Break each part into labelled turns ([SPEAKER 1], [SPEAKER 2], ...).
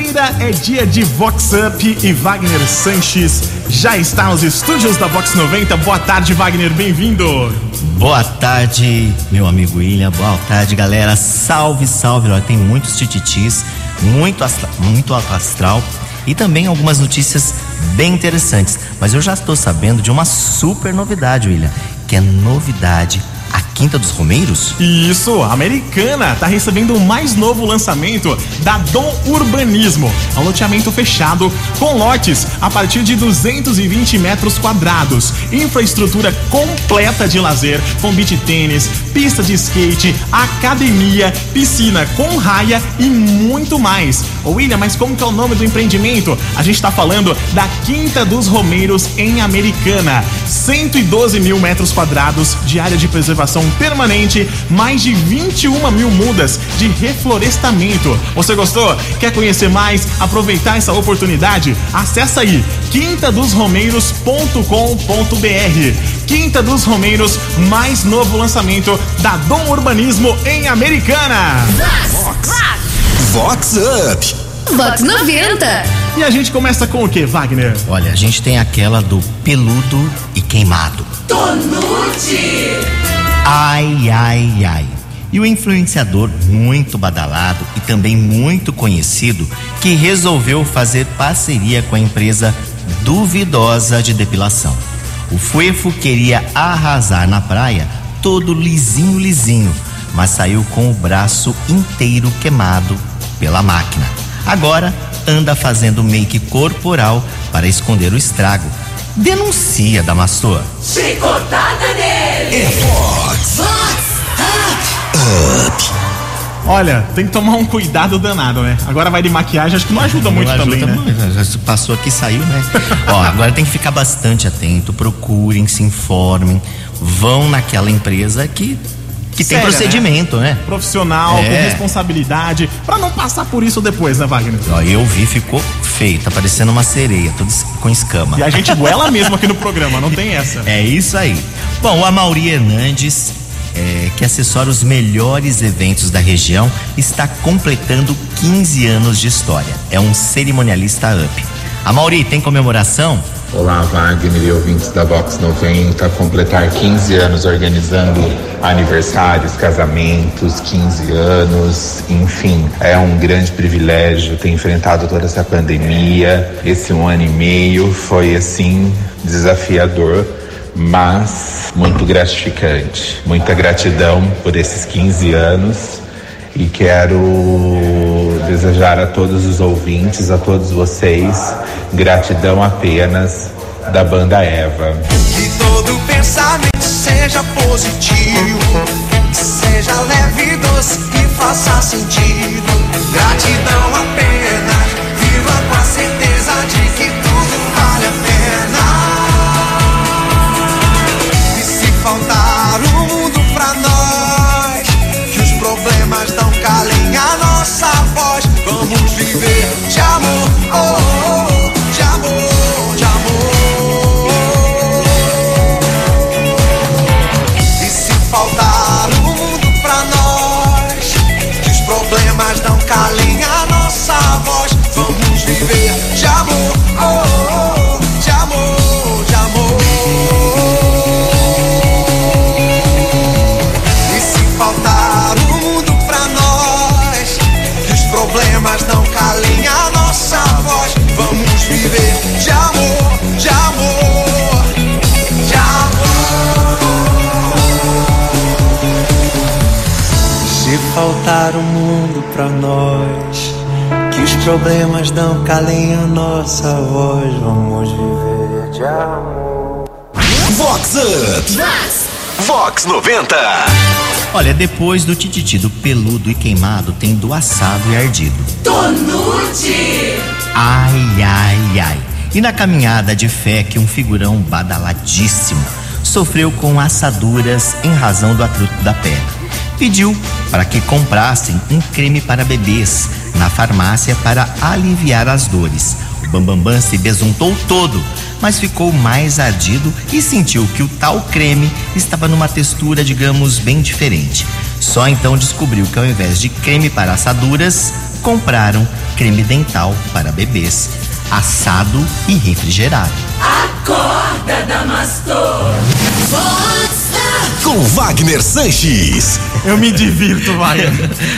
[SPEAKER 1] Quinta-feira é dia de Vox Up e Wagner Sanches já está nos estúdios da Vox 90. Boa tarde, Wagner, bem-vindo.
[SPEAKER 2] Boa tarde, meu amigo William. Boa tarde, galera. Salve, salve. Olha, tem muitos tititis, muito, muito astral e também algumas notícias bem interessantes. Mas eu já estou sabendo de uma super novidade, William, que é novidade Quinta dos Romeiros?
[SPEAKER 1] Isso, a Americana está recebendo o mais novo lançamento da Dom Urbanismo. É um loteamento fechado com lotes a partir de 220 metros quadrados. Infraestrutura completa de lazer, com beach tênis, pista de skate, academia, piscina com raia e muito mais. William, mas como que é o nome do empreendimento? A gente está falando da Quinta dos Romeiros em Americana. 112 mil metros quadrados de área de preservação permanente, mais de 21 mil mudas de reflorestamento. Você gostou? Quer conhecer mais? Aproveitar essa oportunidade? Acesse aí quintadosromeiros.com.br. Quinta dos Romeiros, mais novo lançamento da Dom Urbanismo em Americana.
[SPEAKER 3] Vox, Vox Up.
[SPEAKER 4] Vox 90.
[SPEAKER 1] E a gente começa com o que, Wagner?
[SPEAKER 2] Olha, a gente tem aquela do peludo e queimado.
[SPEAKER 4] Tonute.
[SPEAKER 2] Ai, ai, ai. E o influenciador muito badalado e também muito conhecido que resolveu fazer parceria com a empresa duvidosa de depilação. O Fuefo queria arrasar na praia todo lisinho, lisinho, mas saiu com o braço inteiro queimado pela máquina. Agora anda fazendo make corporal para esconder o estrago. Denuncia, Damastor.
[SPEAKER 4] Chicotada nele.
[SPEAKER 3] É Vox.
[SPEAKER 4] Vox
[SPEAKER 3] Up.
[SPEAKER 1] Olha, tem que tomar um cuidado danado, né? Agora vai de maquiagem, acho que não ajuda muito
[SPEAKER 2] Não ajuda
[SPEAKER 1] também, né?
[SPEAKER 2] muito, já Passou aqui, saiu, né? Ó, agora tem que ficar bastante atento, procurem, se informem, vão naquela empresa que, que tem
[SPEAKER 1] Séria,
[SPEAKER 2] procedimento, né?
[SPEAKER 1] Profissional,
[SPEAKER 2] É.
[SPEAKER 1] com responsabilidade, pra não passar por isso depois, né, Wagner?
[SPEAKER 2] Ó, eu vi, ficou feio, tá parecendo uma sereia, tudo com escama.
[SPEAKER 1] E a gente goela mesmo aqui no programa, não tem essa.
[SPEAKER 2] É isso aí. Bom, o Amauri Hernandes, é, que assessora os melhores eventos da região, está completando 15 anos de história. É um cerimonialista up. Amauri, tem comemoração?
[SPEAKER 5] Olá, Wagner e ouvintes da Vox 90. Completar 15 anos organizando aniversários, casamentos, 15 anos, enfim, é um grande privilégio ter enfrentado toda essa pandemia. Esse um ano e meio foi, assim, desafiador, mas muito gratificante. Muita gratidão por esses 15 anos e quero desejar a todos os ouvintes, a todos vocês, gratidão apenas da banda Eva.
[SPEAKER 6] Seja positivo, seja leve, doce e faça sentido. Gratidão apenas, faltar o mundo pra nós, que os problemas não calem a nossa voz, vamos viver de amor.
[SPEAKER 3] Vox Up.
[SPEAKER 4] Vox.
[SPEAKER 3] Vox 90.
[SPEAKER 2] Olha, depois do tititi do peludo e queimado, tem do assado e ardido.
[SPEAKER 4] Tonute.
[SPEAKER 2] Ai, ai, ai. E na caminhada de fé que um figurão badaladíssimo sofreu com assaduras em razão do atrito da perna. Pediu para que comprassem um creme para bebês na farmácia para aliviar as dores. O Bambambam se besuntou todo, mas ficou mais ardido e sentiu que o tal creme estava numa textura, digamos, bem diferente. Só então descobriu que ao invés de creme para assaduras, compraram creme dental para bebês, assado e refrigerado.
[SPEAKER 4] Acorda, Damastor.
[SPEAKER 3] Com Wagner Sanches.
[SPEAKER 1] Eu me divirto, vai.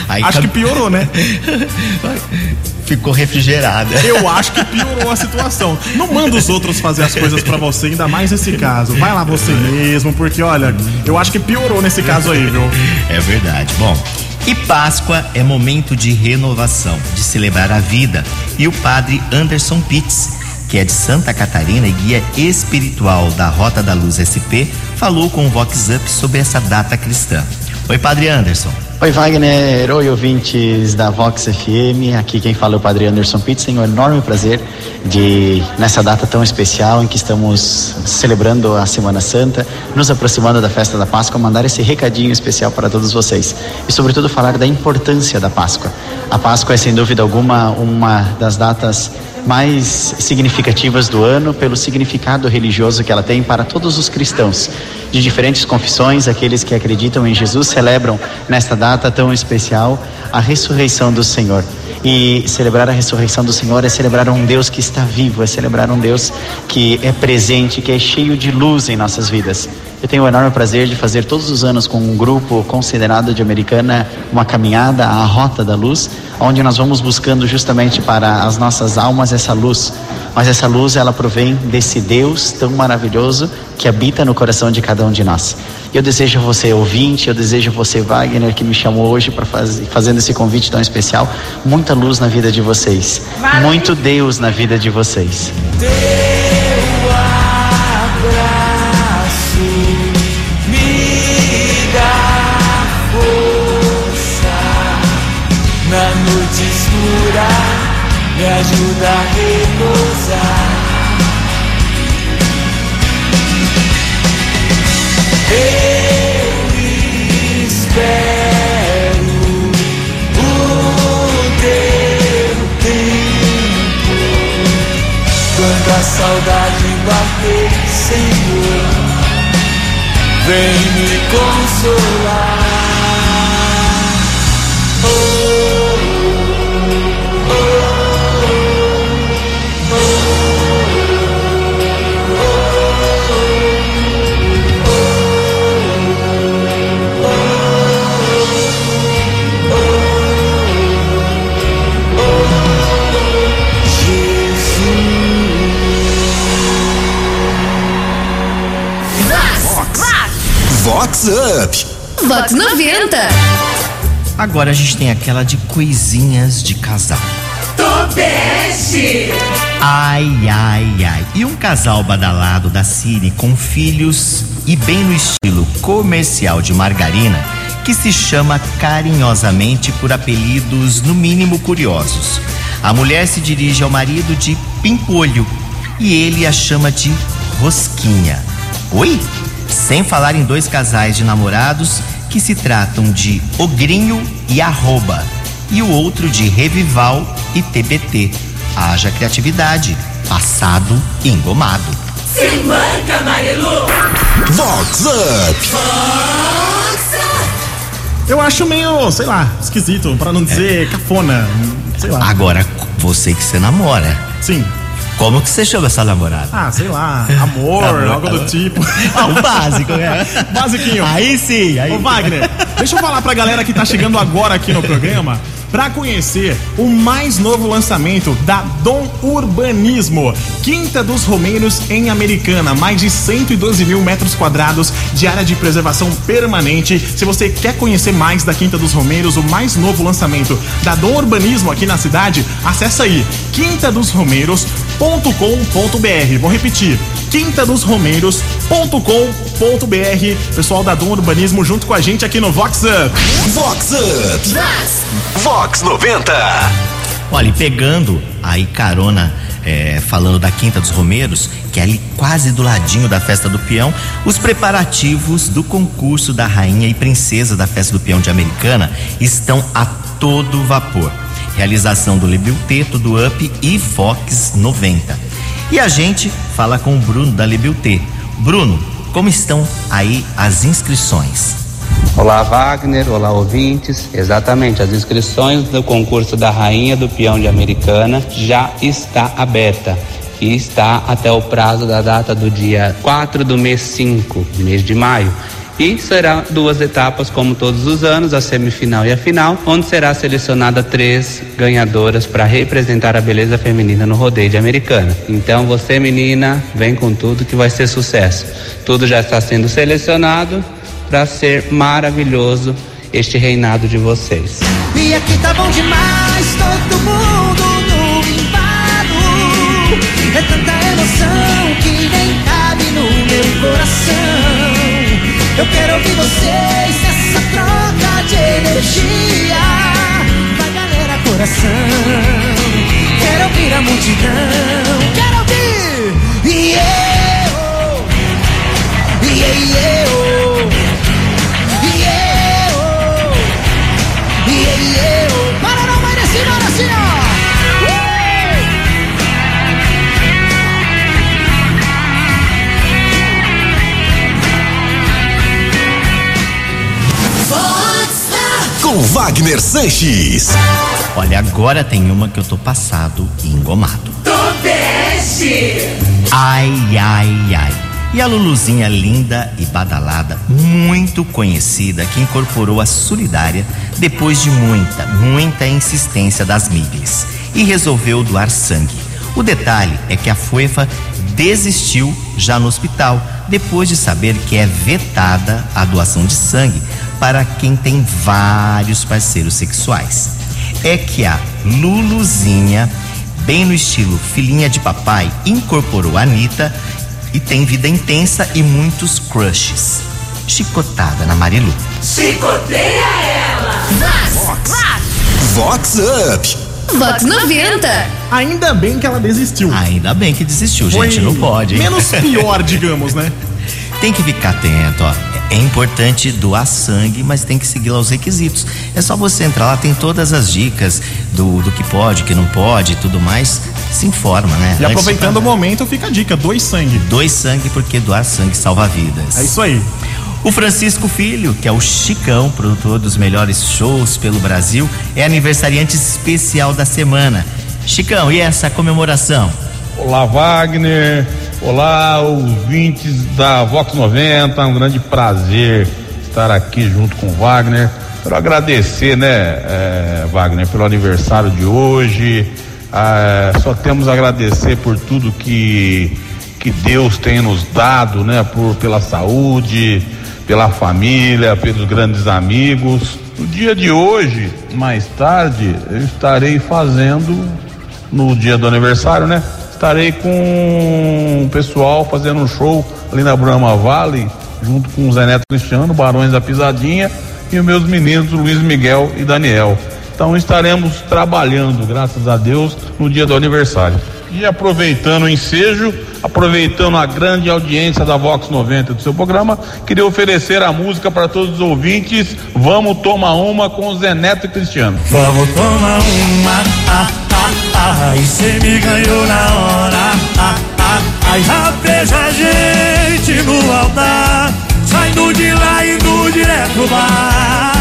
[SPEAKER 2] Aí
[SPEAKER 1] Acho
[SPEAKER 2] cam-
[SPEAKER 1] que piorou, né?
[SPEAKER 2] Ficou refrigerada.
[SPEAKER 1] Eu acho que piorou a situação. Não manda os outros fazer as coisas pra você, ainda mais nesse caso. Vai lá você mesmo, porque olha, eu acho que piorou nesse caso aí, viu?
[SPEAKER 2] É verdade. Bom, e Páscoa é momento de renovação, de celebrar a vida. E o padre Anderson Pitts, que é de Santa Catarina e guia espiritual da Rota da Luz SP, falou com o Vox Up sobre essa data cristã. Oi, padre Anderson.
[SPEAKER 7] Oi Wagner, oi ouvintes da Vox FM, aqui quem fala é o Padre Anderson Pitts, tenho o enorme prazer de, nessa data tão especial em que estamos celebrando a Semana Santa, nos aproximando da festa da Páscoa, mandar esse recadinho especial para todos vocês. E sobretudo falar da importância da Páscoa. A Páscoa é sem dúvida alguma uma das datas mais significativas do ano pelo significado religioso que ela tem para todos os cristãos de diferentes confissões, aqueles que acreditam em Jesus celebram nesta data tão especial a ressurreição do Senhor. E celebrar a ressurreição do Senhor é celebrar um Deus que está vivo, é celebrar um Deus que é presente, que é cheio de luz em nossas vidas. Eu tenho o enorme prazer de fazer todos os anos com um grupo considerado de Americana uma caminhada à Rota da Luz, onde nós vamos buscando justamente para as nossas almas essa luz. Mas essa luz ela provém desse Deus tão maravilhoso que habita no coração de cada um de nós. Eu desejo a você ouvinte, eu desejo a você Wagner que me chamou hoje para fazer fazendo esse convite tão especial, muita luz na vida de vocês, muito Deus na vida de vocês.
[SPEAKER 8] Na vem me consolar.
[SPEAKER 3] Vox Up.
[SPEAKER 4] Vox 90.
[SPEAKER 2] Agora a gente tem aquela de coisinhas de casal.
[SPEAKER 4] Tobeste.
[SPEAKER 2] Ai, ai, ai. E um casal badalado da Siri com filhos e bem no estilo comercial de margarina que se chama carinhosamente por apelidos no mínimo curiosos. A mulher se dirige ao marido de pimpolho e ele a chama de rosquinha. Oi? Sem falar em dois casais de namorados que se tratam de ogrinho e arroba e o outro de revival e TBT. Haja criatividade, passado e engomado.
[SPEAKER 4] Se manca, Marilu.
[SPEAKER 3] Vox Up.
[SPEAKER 1] Eu acho meio, sei lá, esquisito, pra não dizer cafona. Sei lá.
[SPEAKER 2] Agora, você que você namora,
[SPEAKER 1] Sim.
[SPEAKER 2] Como que você chama essa namorada?
[SPEAKER 1] Ah, sei lá, amor,
[SPEAKER 2] Amor,
[SPEAKER 1] algo do
[SPEAKER 2] amor.
[SPEAKER 1] tipo.
[SPEAKER 2] Ah, o básico, né?
[SPEAKER 1] Basiquinho.
[SPEAKER 2] Aí sim, aí
[SPEAKER 1] Ô Wagner, deixa eu falar pra galera que tá chegando agora aqui no programa pra conhecer o mais novo lançamento da Dom Urbanismo, Quinta dos Romeiros em Americana, mais de 112 mil metros quadrados de área de preservação permanente. Se você quer conhecer mais da Quinta dos Romeiros, o mais novo lançamento da Dom Urbanismo aqui na cidade, acessa aí quintadosromeiros.com.br. Vou repetir, quintadosromeiros.com.br. Pessoal da Dom Urbanismo junto com a gente aqui no Vox Up.
[SPEAKER 3] Vox Up. Vox 90.
[SPEAKER 2] Olha, e pegando aí carona, é, falando da Quinta dos Romeiros, que é ali quase do ladinho da Festa do Peão, os preparativos do concurso da Rainha e Princesa da Festa do Peão de Americana estão a todo vapor. Realização do Lebilteto, do UP e Fox 90. E a gente fala com o Bruno da Lebilté. Bruno, como estão aí as inscrições?
[SPEAKER 9] Olá, Wagner. Olá, ouvintes. Exatamente, as inscrições do concurso da Rainha do Peão de Americana já está aberta e está até o prazo da data do dia 4 do mês 5, mês de maio. E será duas etapas, como todos os anos, a semifinal e a final, onde será selecionada três ganhadoras para representar a beleza feminina no rodeio de Americana. Então, você, menina, vem com tudo que vai ser sucesso. Tudo já está sendo selecionado para ser maravilhoso este reinado de vocês.
[SPEAKER 10] E aqui tá bom demais, todo mundo no. É tanta emoção que nem
[SPEAKER 3] Com Wagner Sanches.
[SPEAKER 2] Olha, agora tem uma que eu tô passado e engomado.
[SPEAKER 4] Tobeste!
[SPEAKER 2] Ai, ai, ai. E a Luluzinha linda e badalada, muito conhecida, que incorporou a solidária depois de muita, muita insistência das mídias e resolveu doar sangue. O detalhe é que a FUEFA desistiu já no hospital, depois de saber que é vetada a doação de sangue para quem tem vários parceiros sexuais. É que a Luluzinha, bem no estilo filhinha de papai, incorporou a Anitta e tem vida intensa e muitos crushes. Chicotada na Marilu.
[SPEAKER 4] Chicoteia ela!
[SPEAKER 3] Vox Up.
[SPEAKER 4] Vox 90!
[SPEAKER 1] Ainda bem que ela desistiu.
[SPEAKER 2] Ainda bem que desistiu,
[SPEAKER 1] Foi
[SPEAKER 2] gente, não pode. hein?
[SPEAKER 1] Menos pior, digamos, né?
[SPEAKER 2] Tem que ficar atento, ó. É importante doar sangue, mas tem que seguir lá os requisitos. É só você entrar lá, tem todas as dicas do, do que pode, que não pode e tudo mais. Se informa, né?
[SPEAKER 1] E
[SPEAKER 2] Antes
[SPEAKER 1] aproveitando o
[SPEAKER 2] de-
[SPEAKER 1] momento, fica a dica: dois sangue.
[SPEAKER 2] Doe sangue porque doar sangue salva vidas.
[SPEAKER 1] É isso aí.
[SPEAKER 2] O Francisco Filho, que é o Chicão, produtor dos melhores shows pelo Brasil, é aniversariante especial da semana. Chicão, e essa comemoração?
[SPEAKER 11] Olá, Wagner. Olá, ouvintes da Vox 90. Um grande prazer estar aqui junto com o Wagner. Quero agradecer, né, eh, Wagner, pelo aniversário de hoje. Ah, só temos a agradecer por tudo que, que Deus tem nos dado, né, por, pela saúde, pela família, pelos grandes amigos. No dia de hoje, mais tarde, eu estarei fazendo no dia do aniversário, né? Estarei com o pessoal fazendo um show ali na Brahma Valley, junto com o Zé Neto Cristiano, Barões da Pisadinha e os meus meninos Luiz Miguel e Daniel. Então estaremos trabalhando, graças a Deus, no dia do aniversário. E aproveitando o ensejo, aproveitando a grande audiência da Vox 90 do seu programa, queria oferecer a música para todos os ouvintes. Vamos tomar uma com o Zé Neto e Cristiano.
[SPEAKER 12] Vamos tomar uma, ah, ah, e cê me ganhou na hora, ah, ah, ah, já vejo a gente no altar, saindo de lá indo direto bar.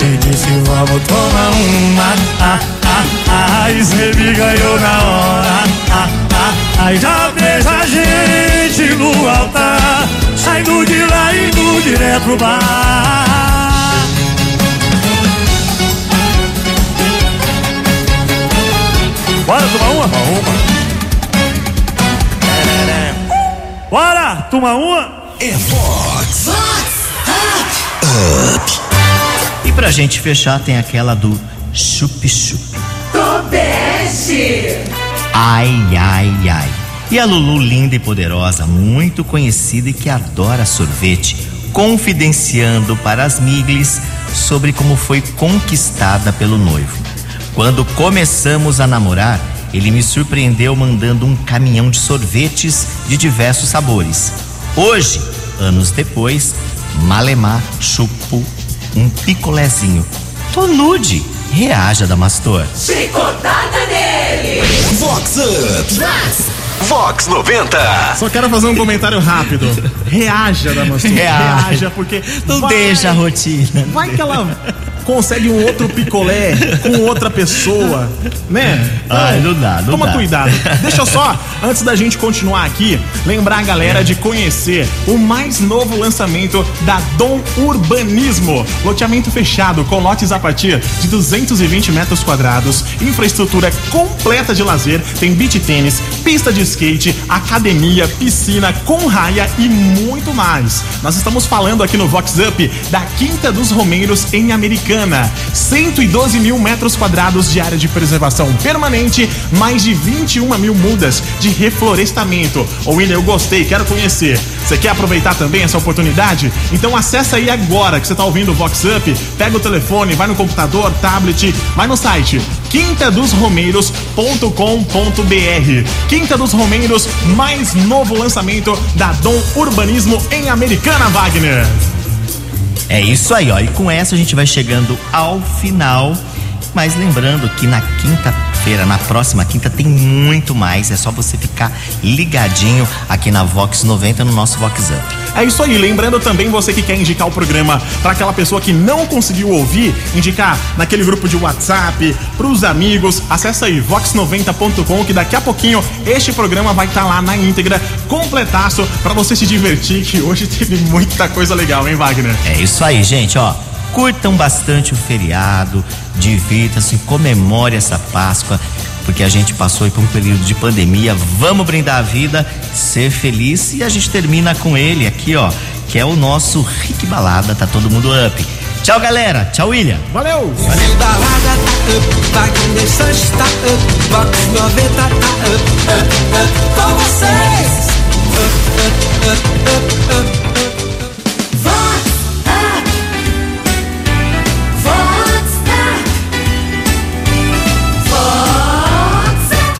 [SPEAKER 12] E disse vamos tomar uma, ah, ah, ah, e cê me ganhou na hora, ah, ah, ah, já vejo a gente no altar, saindo de lá indo direto bar. Bora tomar uma? Tomar uma. Bora tomar uma?
[SPEAKER 3] É Vox
[SPEAKER 2] E pra gente fechar, tem aquela do chup-chup.
[SPEAKER 4] Tobeste!
[SPEAKER 2] Ai, ai, ai. E a Lulu, linda e poderosa, muito conhecida e que adora sorvete, confidenciando para as Miglis sobre como foi conquistada pelo noivo. Quando começamos a namorar, ele me surpreendeu mandando um caminhão de sorvetes de diversos sabores. Hoje, anos depois, Malemar chupo um picolézinho. Tô nude. Reaja, Damastor.
[SPEAKER 4] Chicotada nele!
[SPEAKER 3] Vox Up.
[SPEAKER 4] Vox
[SPEAKER 3] Vox 90.
[SPEAKER 1] Só quero fazer um comentário rápido. Reaja, Damastor.
[SPEAKER 2] Reaja.
[SPEAKER 1] Reaja, porque.
[SPEAKER 2] Não
[SPEAKER 1] vai-
[SPEAKER 2] deixa a rotina.
[SPEAKER 1] Vai que ela consegue um outro picolé com outra pessoa, né?
[SPEAKER 2] Ai, não dá, não
[SPEAKER 1] Toma
[SPEAKER 2] dá.
[SPEAKER 1] cuidado. Deixa eu só, antes da gente continuar aqui, lembrar a galera de conhecer o mais novo lançamento da Dom Urbanismo. Loteamento fechado com lotes a partir de 220 metros quadrados, infraestrutura completa de lazer, tem beach tênis, pista de skate, academia, piscina com raia e muito mais. Nós estamos falando aqui no Vox Up da Quinta dos Romeiros em Americana. 112 mil metros quadrados de área de preservação permanente, mais de 21 mil mudas de reflorestamento. Ô William, eu gostei, quero conhecer. Você quer aproveitar também essa oportunidade? Então acessa aí agora que você está ouvindo o Vox Up, pega o telefone, vai no computador, tablet, vai no site quintadosromeiros.com.br. Quinta dos Romeiros, mais novo lançamento da Dom Urbanismo em Americana, Wagner.
[SPEAKER 2] É isso aí, ó. E com essa a gente vai chegando ao final. Mas lembrando que na quinta-feira, na próxima quinta, tem muito mais. É só você ficar ligadinho aqui na Vox 90 no nosso Vox Up.
[SPEAKER 1] É isso aí, lembrando também você que quer indicar o programa para aquela pessoa que não conseguiu ouvir, indicar naquele grupo de WhatsApp, pros amigos, acessa aí vox90.com que daqui a pouquinho este programa vai estar lá na íntegra, completaço, para você se divertir, que hoje teve muita coisa legal, hein, Wagner?
[SPEAKER 2] É isso aí, gente, ó. Curtam bastante o feriado, divirta-se, comemore essa Páscoa, porque a gente passou aí por um período de pandemia. Vamos brindar a vida, ser feliz e a gente termina com ele aqui, ó, que é o nosso Rick Balada, tá todo mundo up. Tchau, galera. Tchau, William.
[SPEAKER 1] Valeu!
[SPEAKER 6] Brasil da Laga tá up, Wagner Sanches tá up, Vox 90 tá up, up, up, com vocês. Up, up, up, up,